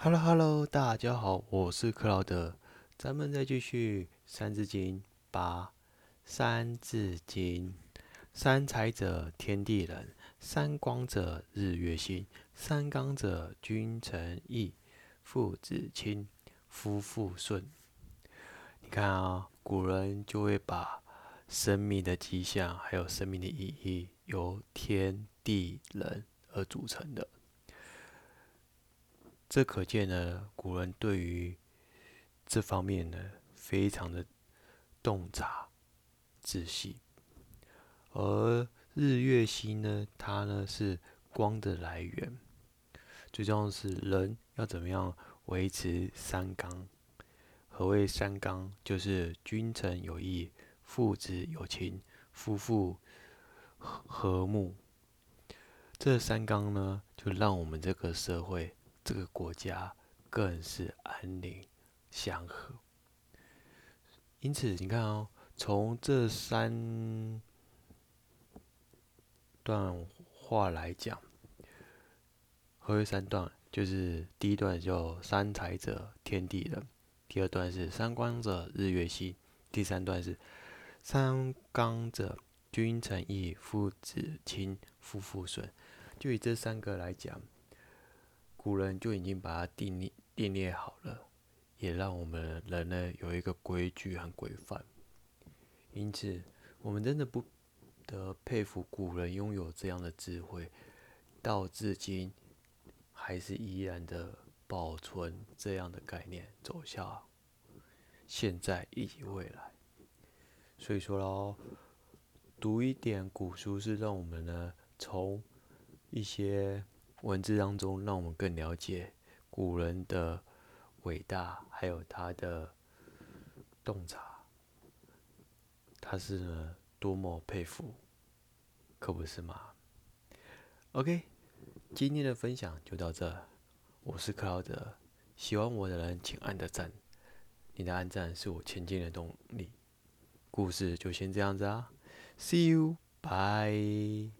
Hello Hello，大家好，我是克劳德，咱们再继续《三字经》八，《三字经》：三才者，天地人；三光者，日月星；三纲者，君臣义，父子亲，夫妇顺。你看啊，古人就会把生命的迹象，还有生命的意义，由天地人而组成的。这可见呢，古人对于这方面呢，非常的洞察仔细。而日月星呢，它呢是光的来源，最重要的是人要怎么样维持三纲？何谓三纲？就是君臣有义，父子有情，夫妇和睦。这三纲呢，就让我们这个社会。这个国家更是安宁祥和，因此你看哦，从这三段话来讲，何为三段？就是第一段叫三才者，天地人；第二段是三光者，日月星；第三段是三纲者，君臣义，父子亲，夫妇顺。就以这三个来讲。古人就已经把它定立、定列好了，也让我们人呢有一个规矩和规范。因此，我们真的不得佩服古人拥有这样的智慧，到至今还是依然的保存这样的概念，走向现在以及未来。所以说喽，读一点古书是让我们呢从一些。文字当中，让我们更了解古人的伟大，还有他的洞察，他是呢多么佩服，可不是吗？OK，今天的分享就到这，我是克劳德，喜欢我的人请按个赞，你的按赞是我前进的动力。故事就先这样子啊，See you，bye。